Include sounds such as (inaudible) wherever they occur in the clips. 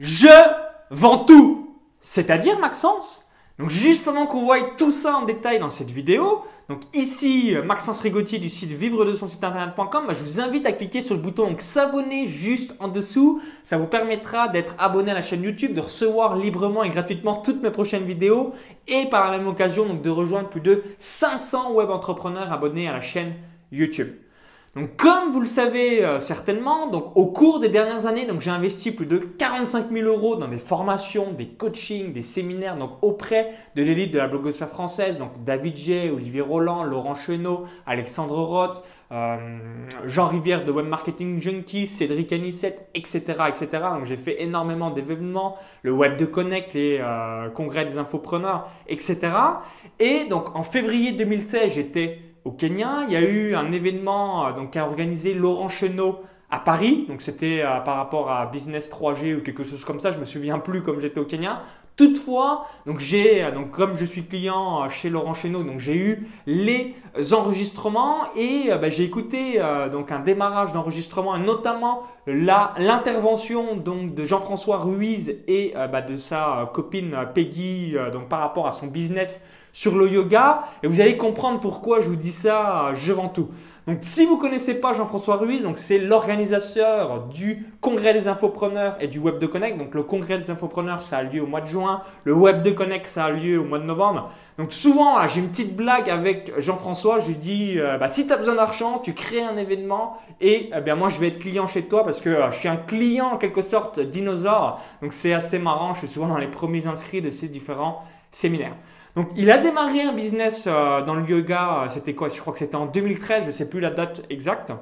Je vends tout. C'est-à-dire, Maxence? Donc juste avant qu'on voie tout ça en détail dans cette vidéo, donc ici Maxence Rigotier du site vivre de son site internet.com, bah, je vous invite à cliquer sur le bouton s'abonner juste en dessous. Ça vous permettra d'être abonné à la chaîne YouTube, de recevoir librement et gratuitement toutes mes prochaines vidéos et par la même occasion de rejoindre plus de 500 web entrepreneurs abonnés à la chaîne YouTube. Donc, comme vous le savez euh, certainement, donc au cours des dernières années, j'ai investi plus de 45 000 euros dans des formations, des coachings, des séminaires, donc auprès de l'élite de la blogosphère française, donc David J, Olivier Roland, Laurent Chenot, Alexandre Roth, euh, Jean Rivière de Web Marketing Junkie, Cédric Anissette, etc., etc. Donc j'ai fait énormément d'événements, le Web de Connect, les euh, congrès des infopreneurs, etc. Et donc en février 2016, j'étais au Kenya. Il y a eu un événement euh, donc, qu'a organisé Laurent Chenot à Paris. Donc c'était euh, par rapport à Business 3G ou quelque chose comme ça. Je me souviens plus comme j'étais au Kenya. Toutefois, donc j'ai euh, donc comme je suis client chez Laurent Chenot, donc j'ai eu les enregistrements et bah, j'ai écouté donc un démarrage d'enregistrement et notamment l'intervention donc de Jean-François Ruiz et bah, de sa copine Peggy donc par rapport à son business sur le yoga et vous allez comprendre pourquoi je vous dis ça, je vends tout. Donc si vous ne connaissez pas Jean-François Ruiz, c'est l'organisateur du congrès des infopreneurs et du Web de Connect. Donc le congrès des infopreneurs, ça a lieu au mois de juin, le Web de Connect, ça a lieu au mois de novembre. Donc souvent, j'ai une petite blague avec Jean-François, je lui dis, euh, bah, si tu as besoin d'argent, tu crées un événement et eh bien, moi je vais être client chez toi parce que euh, je suis un client en quelque sorte dinosaure. Donc c'est assez marrant, je suis souvent dans les premiers inscrits de ces différents séminaires. Donc, il a démarré un business euh, dans le yoga, euh, c'était quoi? Je crois que c'était en 2013, je ne sais plus la date exacte.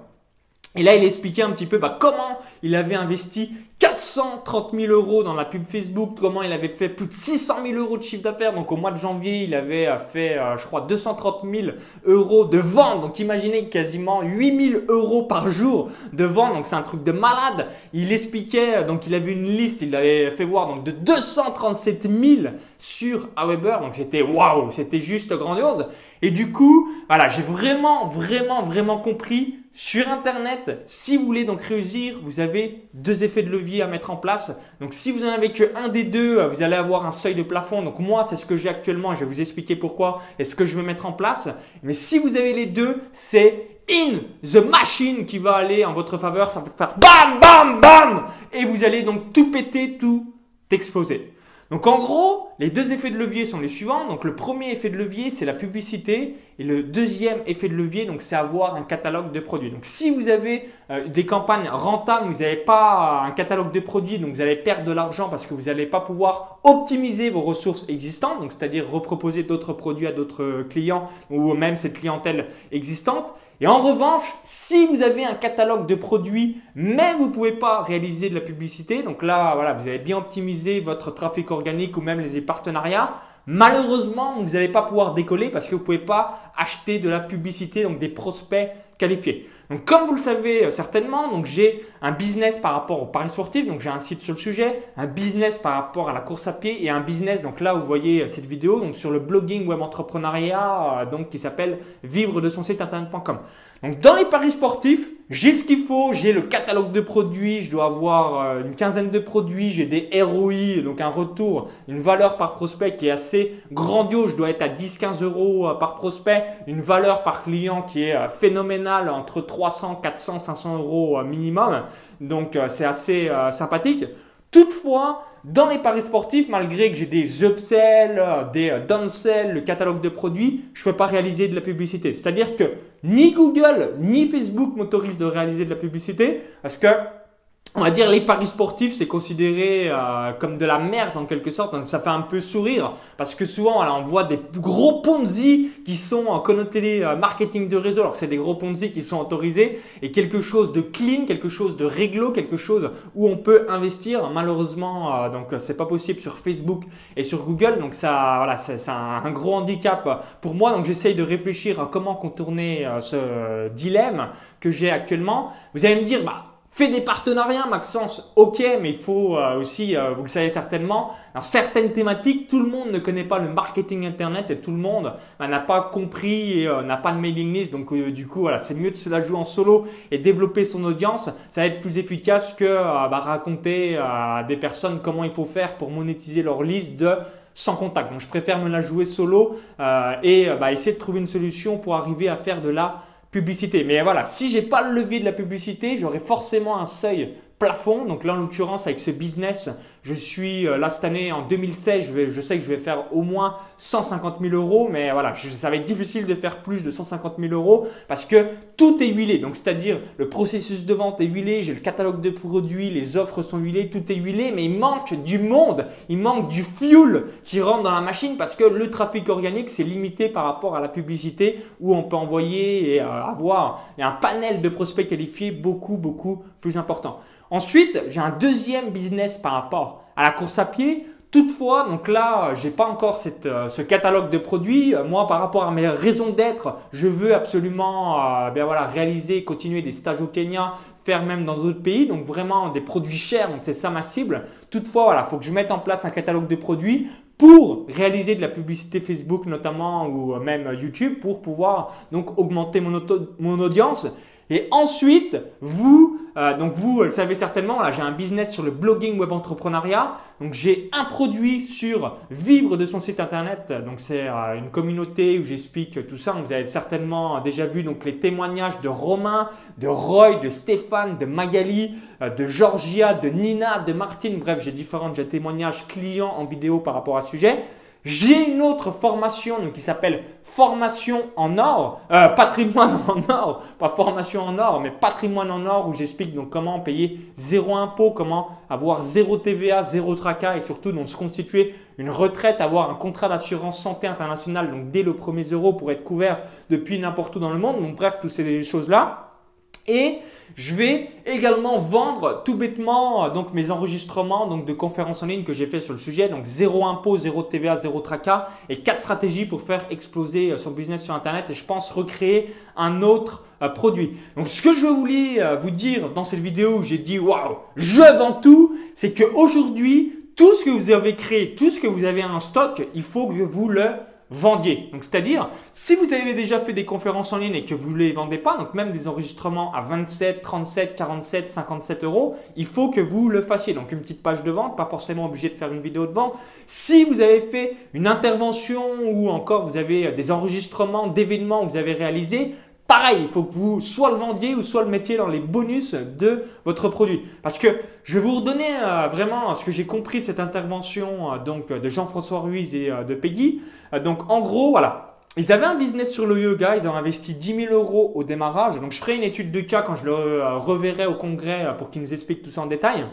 Et là, il expliquait un petit peu bah, comment il avait investi 430 000 euros dans la pub Facebook, comment il avait fait plus de 600 000 euros de chiffre d'affaires. Donc au mois de janvier, il avait euh, fait, euh, je crois, 230 000 euros de vente. Donc imaginez quasiment 8 000 euros par jour de vente. Donc c'est un truc de malade. Il expliquait, euh, donc il avait une liste, il avait fait voir donc de 237 000 sur Aweber. Donc c'était waouh, c'était juste grandiose. Et du coup, voilà, j'ai vraiment, vraiment, vraiment compris sur Internet, si vous voulez donc réussir, vous avez deux effets de levier à mettre en place. Donc si vous n'en avez que un des deux, vous allez avoir un seuil de plafond. Donc moi, c'est ce que j'ai actuellement. Je vais vous expliquer pourquoi et ce que je vais mettre en place. Mais si vous avez les deux, c'est in the machine qui va aller en votre faveur. Ça va faire bam, bam, bam. Et vous allez donc tout péter, tout exploser. Donc en gros, les deux effets de levier sont les suivants. Donc le premier effet de levier, c'est la publicité. Et le deuxième effet de levier, c'est avoir un catalogue de produits. Donc si vous avez euh, des campagnes rentables, vous n'avez pas un catalogue de produits, donc vous allez perdre de l'argent parce que vous n'allez pas pouvoir optimiser vos ressources existantes, donc c'est-à-dire reproposer d'autres produits à d'autres clients ou même cette clientèle existante. Et en revanche, si vous avez un catalogue de produits, mais vous ne pouvez pas réaliser de la publicité, donc là, voilà, vous avez bien optimisé votre trafic organique ou même les partenariats, malheureusement, vous n'allez pas pouvoir décoller parce que vous ne pouvez pas acheter de la publicité, donc des prospects qualifiés. Donc comme vous le savez euh, certainement, donc j'ai un business par rapport au paris sportif, donc j'ai un site sur le sujet, un business par rapport à la course à pied et un business, donc là vous voyez euh, cette vidéo, donc sur le blogging web entrepreneuriat, euh, donc qui s'appelle vivre de son site internet.com. Donc dans les paris sportifs, j'ai ce qu'il faut, j'ai le catalogue de produits, je dois avoir une quinzaine de produits, j'ai des ROI, donc un retour, une valeur par prospect qui est assez grandiose, je dois être à 10-15 euros par prospect, une valeur par client qui est phénoménale entre 3 300, 400, 500 euros euh, minimum. Donc euh, c'est assez euh, sympathique. Toutefois, dans les paris sportifs, malgré que j'ai des upsells, des downsells, le catalogue de produits, je ne peux pas réaliser de la publicité. C'est-à-dire que ni Google ni Facebook m'autorisent de réaliser de la publicité parce que on va dire les paris sportifs, c'est considéré euh, comme de la merde en quelque sorte. Donc ça fait un peu sourire parce que souvent on voit des gros Ponzi qui sont en connotés euh, marketing de réseau. Alors c'est des gros Ponzi qui sont autorisés et quelque chose de clean, quelque chose de réglo, quelque chose où on peut investir. Malheureusement, euh, donc c'est pas possible sur Facebook et sur Google. Donc ça, voilà, c'est un, un, gros handicap pour moi. Donc j'essaye de réfléchir à comment contourner ce dilemme que j'ai actuellement. Vous allez me dire, bah Fais des partenariats, Maxence, ok, mais il faut euh, aussi, euh, vous le savez certainement, dans certaines thématiques, tout le monde ne connaît pas le marketing internet et tout le monde bah, n'a pas compris et euh, n'a pas de mailing list. Donc du coup, voilà, c'est mieux de se la jouer en solo et développer son audience. Ça va être plus efficace que bah, raconter à des personnes comment il faut faire pour monétiser leur liste de sans contact. Donc je préfère me la jouer solo et bah, essayer de trouver une solution pour arriver à faire de la publicité. Mais voilà, si j'ai pas le levier de la publicité, j'aurai forcément un seuil plafond. Donc là, en l'occurrence, avec ce business, je suis euh, là cette année en 2016, je, sais que je vais faire au moins 150 000 euros, mais voilà, ça va être difficile de faire plus de 150 000 euros parce que tout est huilé. Donc c'est-à-dire le processus de vente est huilé, j'ai le catalogue de produits, les offres sont huilées, tout est huilé, mais il manque du monde, il manque du fuel qui rentre dans la machine parce que le trafic organique c'est limité par rapport à la publicité où on peut envoyer et euh, avoir un panel de prospects qualifiés beaucoup beaucoup plus important. Ensuite, j'ai un deuxième business par rapport à la course à pied. Toutefois, donc là, j'ai pas encore euh, ce catalogue de produits. Moi, par rapport à mes raisons d'être, je veux absolument euh, ben voilà, réaliser, continuer des stages au Kenya, faire même dans d'autres pays. Donc vraiment des produits chers. Donc c'est ça ma cible. Toutefois, voilà, faut que je mette en place un catalogue de produits pour réaliser de la publicité Facebook notamment ou même YouTube pour pouvoir donc augmenter mon audience et ensuite, vous, euh, donc vous le savez certainement, j'ai un business sur le blogging web entrepreneuriat. Donc j'ai un produit sur vivre de son site internet. Donc c'est euh, une communauté où j'explique tout ça. Vous avez certainement déjà vu donc les témoignages de Romain, de Roy, de Stéphane, de Magali, euh, de Georgia, de Nina, de Martine. Bref, j'ai différents témoignages clients en vidéo par rapport à ce sujet. J'ai une autre formation qui s'appelle Formation en or, euh, patrimoine (laughs) en or, pas formation en or, mais patrimoine en or où j'explique donc comment payer zéro impôt, comment avoir zéro TVA, zéro tracas et surtout donc se constituer une retraite, avoir un contrat d'assurance santé internationale donc dès le premier euro pour être couvert depuis n'importe où dans le monde. Donc bref, toutes ces choses-là. Et je vais également vendre tout bêtement euh, donc mes enregistrements donc de conférences en ligne que j'ai fait sur le sujet. Donc zéro impôt, zéro TVA, zéro tracas et quatre stratégies pour faire exploser euh, son business sur Internet. Et je pense recréer un autre euh, produit. Donc ce que je voulais vous dire dans cette vidéo où j'ai dit waouh, je vends tout, c'est qu'aujourd'hui tout ce que vous avez créé, tout ce que vous avez en stock, il faut que vous le vendiez. Donc, c'est-à-dire, si vous avez déjà fait des conférences en ligne et que vous ne les vendez pas, donc même des enregistrements à 27, 37, 47, 57 euros, il faut que vous le fassiez. Donc, une petite page de vente, pas forcément obligé de faire une vidéo de vente. Si vous avez fait une intervention ou encore vous avez des enregistrements d'événements que vous avez réalisés, Pareil, il faut que vous soit le vendiez ou soit le mettiez dans les bonus de votre produit. Parce que je vais vous redonner euh, vraiment ce que j'ai compris de cette intervention euh, donc de Jean-François Ruiz et euh, de Peggy. donc en gros, voilà, ils avaient un business sur le yoga, ils ont investi 10 000 euros au démarrage. Donc je ferai une étude de cas quand je le reverrai au congrès pour qu'ils nous expliquent tout ça en détail.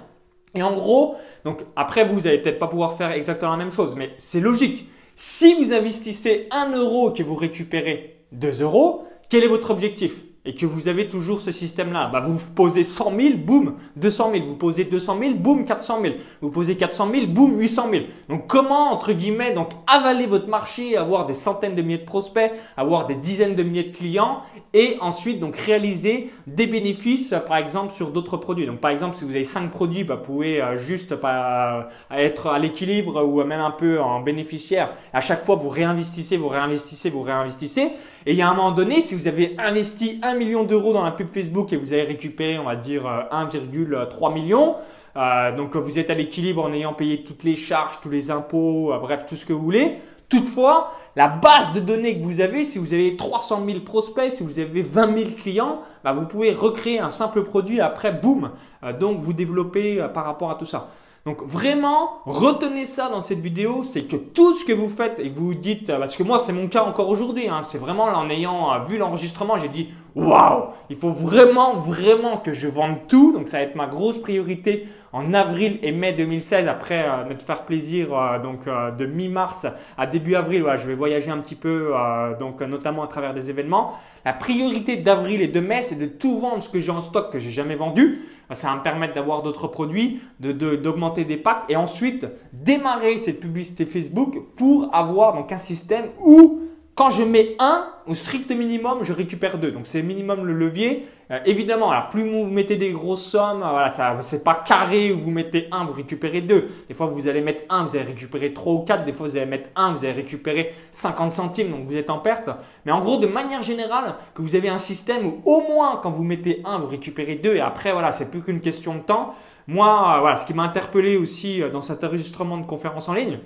Et en gros, donc après vous, vous n'allez peut-être pas pouvoir faire exactement la même chose, mais c'est logique. Si vous investissez 1 euro que vous récupérez 2 euros, quel est votre objectif? Et que vous avez toujours ce système-là, bah vous posez 100 000, boum, 200 000. Vous posez 200 000, boum, 400 000. Vous posez 400 000, boum, 800 000. Donc comment, entre guillemets, donc avaler votre marché, avoir des centaines de milliers de prospects, avoir des dizaines de milliers de clients et ensuite donc réaliser des bénéfices, par exemple, sur d'autres produits? Donc par exemple, si vous avez 5 produits, bah, vous pouvez euh, juste pas être à l'équilibre ou même un peu en bénéficiaire. À chaque fois, vous réinvestissez, vous réinvestissez, vous réinvestissez. Et il y a un moment donné, si vous avez investi un million d'euros dans la pub Facebook et vous avez récupéré, on va dire, 1,3 million, euh, donc vous êtes à l'équilibre en ayant payé toutes les charges, tous les impôts, euh, bref, tout ce que vous voulez. Toutefois, la base de données que vous avez, si vous avez 300 000 prospects, si vous avez 20 000 clients, bah, vous pouvez recréer un simple produit après, boum, euh, donc vous développez par rapport à tout ça. Donc vraiment, retenez ça dans cette vidéo, c'est que tout ce que vous faites et que vous dites, euh, parce que moi c'est mon cas encore aujourd'hui, hein, c'est vraiment en ayant euh, vu l'enregistrement, j'ai dit waouh, il faut vraiment, vraiment que je vende tout. Donc ça va être ma grosse priorité en avril et mai 2016 après euh, me faire plaisir donc de mi-mars à début avril. je vais voyager un petit peu, donc notamment à travers des événements. La priorité d'avril et de mai, c'est de tout vendre ce que j'ai en stock que j'ai jamais vendu. Ça va me permettre d'avoir d'autres produits, d'augmenter de, des packs et ensuite démarrer cette publicité Facebook pour avoir donc un système où quand je mets un, au strict minimum, je récupère deux. Donc c'est minimum le levier Euh, évidemment, alors, plus vous mettez des grosses sommes, euh, voilà, ça, c'est pas carré où vous mettez 1, vous récupérez 2. Des fois, vous allez mettre 1, vous allez récupérer 3 ou 4. Des fois, vous allez mettre 1, vous allez récupérer 50 centimes, donc vous êtes en perte. Mais en gros, de manière générale, que vous avez un système où au moins quand vous mettez 1, vous récupérez 2 et après, voilà, c'est plus qu'une question de temps. Moi, voilà, ce qui m'a interpellé aussi dans cet enregistrement de conférence en ligne,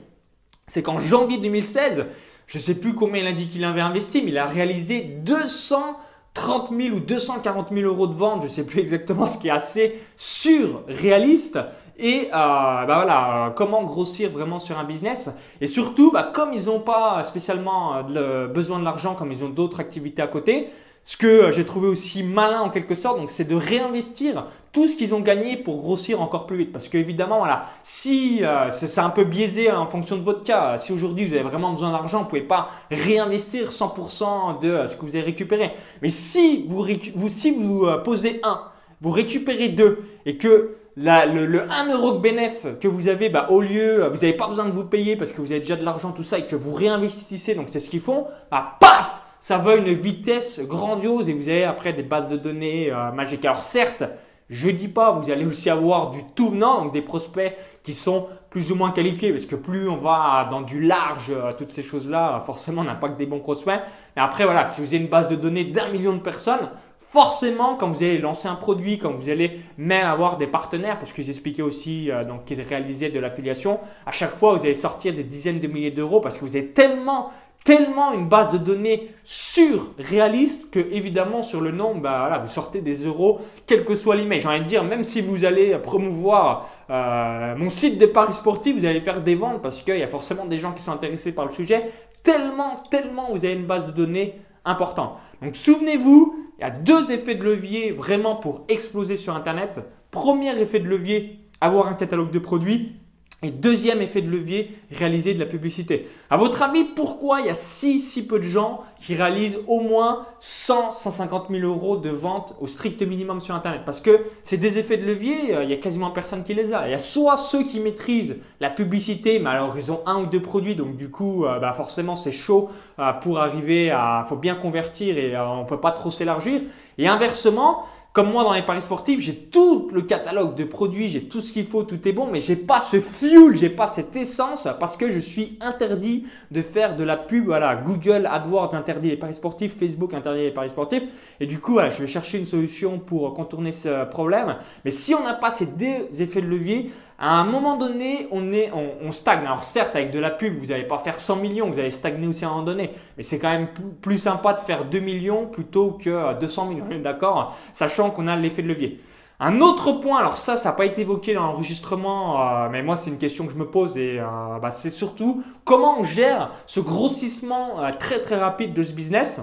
c'est qu'en janvier 2016, je ne sais plus combien il a dit qu'il avait investi, mais il a réalisé 230 000 ou 240 000 euros de vente, je ne sais plus exactement, ce qui est assez surréaliste. Et euh, bah voilà, euh, comment grossir vraiment sur un business. Et surtout, bah, comme ils n'ont pas spécialement euh, besoin de l'argent, comme ils ont d'autres activités à côté, ce que j'ai trouvé aussi malin en quelque sorte, donc c'est de réinvestir tout ce qu'ils ont gagné pour grossir encore plus vite. Parce qu'évidemment, voilà, si euh, c'est un peu biaisé en fonction de votre cas, si aujourd'hui vous avez vraiment besoin d'argent, vous ne pouvez pas réinvestir 100% de euh, ce que vous avez récupéré. Mais si vous, euh, posez 1, vous récupérez 2 et que le, 1 euro de bénéfice que vous avez, bah, au lieu, vous n'avez pas besoin de vous payer parce que vous avez déjà de l'argent, tout ça, et que vous réinvestissez, donc c'est ce qu'ils font, bah, paf ça va une vitesse grandiose et vous avez après des bases de données euh, magiques. Alors certes, je dis pas, vous allez aussi avoir du tout venant, donc des prospects qui sont plus ou moins qualifiés, parce que plus on va dans du large, euh, toutes ces choses-là, forcément on n'a pas que des bons prospects. Mais après voilà, si vous avez une base de données d'un million de personnes, forcément, quand vous allez lancer un produit, quand vous allez même avoir des partenaires, parce que j'expliquais aussi euh, donc qu'ils réalisaient de l'affiliation, à chaque fois vous allez sortir des dizaines de milliers d'euros parce que vous avez tellement tellement une base de données surréaliste que évidemment sur le nom, bah, vous sortez des euros, quel que soit l'email. J'ai envie de dire, même si vous allez promouvoir euh, mon site de paris sportifs, vous allez faire des ventes parce qu'il y a forcément des gens qui sont intéressés par le sujet. Tellement, tellement vous avez une base de données importante. Donc souvenez-vous, il y a deux effets de levier vraiment pour exploser sur Internet. Premier effet de levier, avoir un catalogue de produits. Et deuxième effet de levier, réaliser de la publicité. À votre avis, pourquoi il y a si, si peu de gens qui réalisent au moins 100, 150 000 euros de vente au strict minimum sur Internet? Parce que c'est des effets de levier, euh, il y a quasiment personne qui les a. Il y a soit ceux qui maîtrisent la publicité, mais alors ils ont un ou deux produits, donc du coup, euh, bah forcément c'est chaud euh, pour arriver à, faut bien convertir et on ne peut pas trop s'élargir. Et inversement, comme moi dans les paris sportifs, j'ai tout le catalogue de produits, j'ai tout ce qu'il faut, tout est bon, mais j'ai pas ce fuel, j'ai pas cette essence parce que je suis interdit de faire de la pub. Voilà, Google AdWords interdit les paris sportifs, Facebook interdit les paris sportifs. Et du coup, je vais chercher une solution pour contourner ce problème. Mais si on n'a pas ces deux effets de levier, à un moment donné, on, est, on, stagne. Alors certes, avec de la pub, vous n'allez pas faire 100 millions, vous allez stagner aussi à un moment donné. Mais c'est quand même plus, sympa de faire 2 millions plutôt que 200 millions, d'accord? Sachant qu'on a l'effet de levier. Un autre point, alors ça, ça n'a pas été évoqué dans l'enregistrement, euh, mais moi c'est une question que je me pose et euh, bah, c'est surtout comment on gère ce grossissement euh, très très rapide de ce business?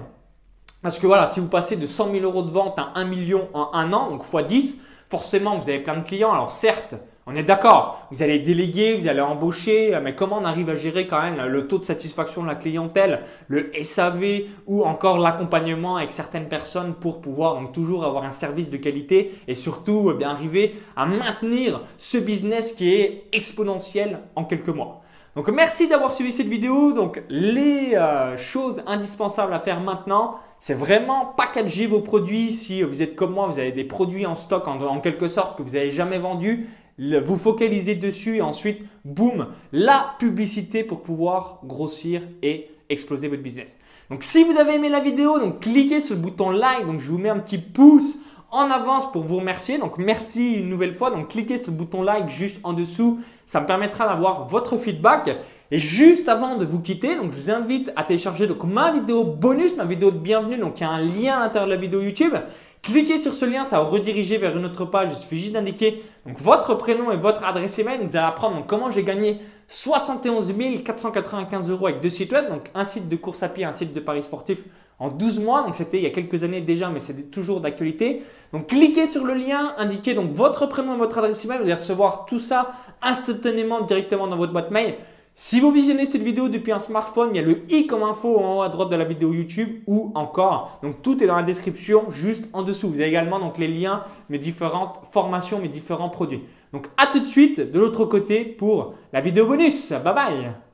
Parce que voilà, si vous passez de 100 000 euros de vente à 1 million en un an, donc x 10, forcément vous avez plein de clients. Alors certes, on est d'accord, vous allez déléguer, vous allez embaucher, mais comment on arrive à gérer quand même le taux de satisfaction de la clientèle, le SAV ou encore l'accompagnement avec certaines personnes pour pouvoir toujours avoir un service de qualité et surtout eh bien arriver à maintenir ce business qui est exponentiel en quelques mois. Donc merci d'avoir suivi cette vidéo. Donc les euh, choses indispensables à faire maintenant, c'est vraiment packager vos produits. Si vous êtes comme moi, vous avez des produits en stock en, en quelque sorte que vous n'avez jamais vendus vous focalisez dessus et ensuite, boum, la publicité pour pouvoir grossir et exploser votre business. Donc si vous avez aimé la vidéo, donc cliquez sur le bouton like, donc je vous mets un petit pouce en avance pour vous remercier. Donc merci une nouvelle fois, donc cliquez sur le bouton like juste en dessous, ça me permettra d'avoir votre feedback. Et juste avant de vous quitter, je vous invite à télécharger ma vidéo bonus, ma vidéo de bienvenue. Donc il y a un lien à l'intérieur de la vidéo YouTube. Cliquez sur ce lien, ça va vous rediriger vers une autre page. Il suffit juste d'indiquer votre prénom et votre adresse email. Vous allez apprendre comment j'ai gagné 71 495 euros avec deux sites web, donc un site de course à pied, un site de paris sportif en 12 mois. Donc c'était il y a quelques années déjà, mais c'est toujours d'actualité. Donc cliquez sur le lien, indiquez donc votre prénom et votre adresse email. Vous allez recevoir tout ça instantanément directement dans votre boîte mail. Si vous visionnez cette vidéo depuis un smartphone, il y a le i comme info en haut à droite de la vidéo YouTube ou encore. Donc tout est dans la description juste en dessous. Vous avez également donc les liens, mes différentes formations, mes différents produits. Donc à tout de suite de l'autre côté pour la vidéo bonus. Bye bye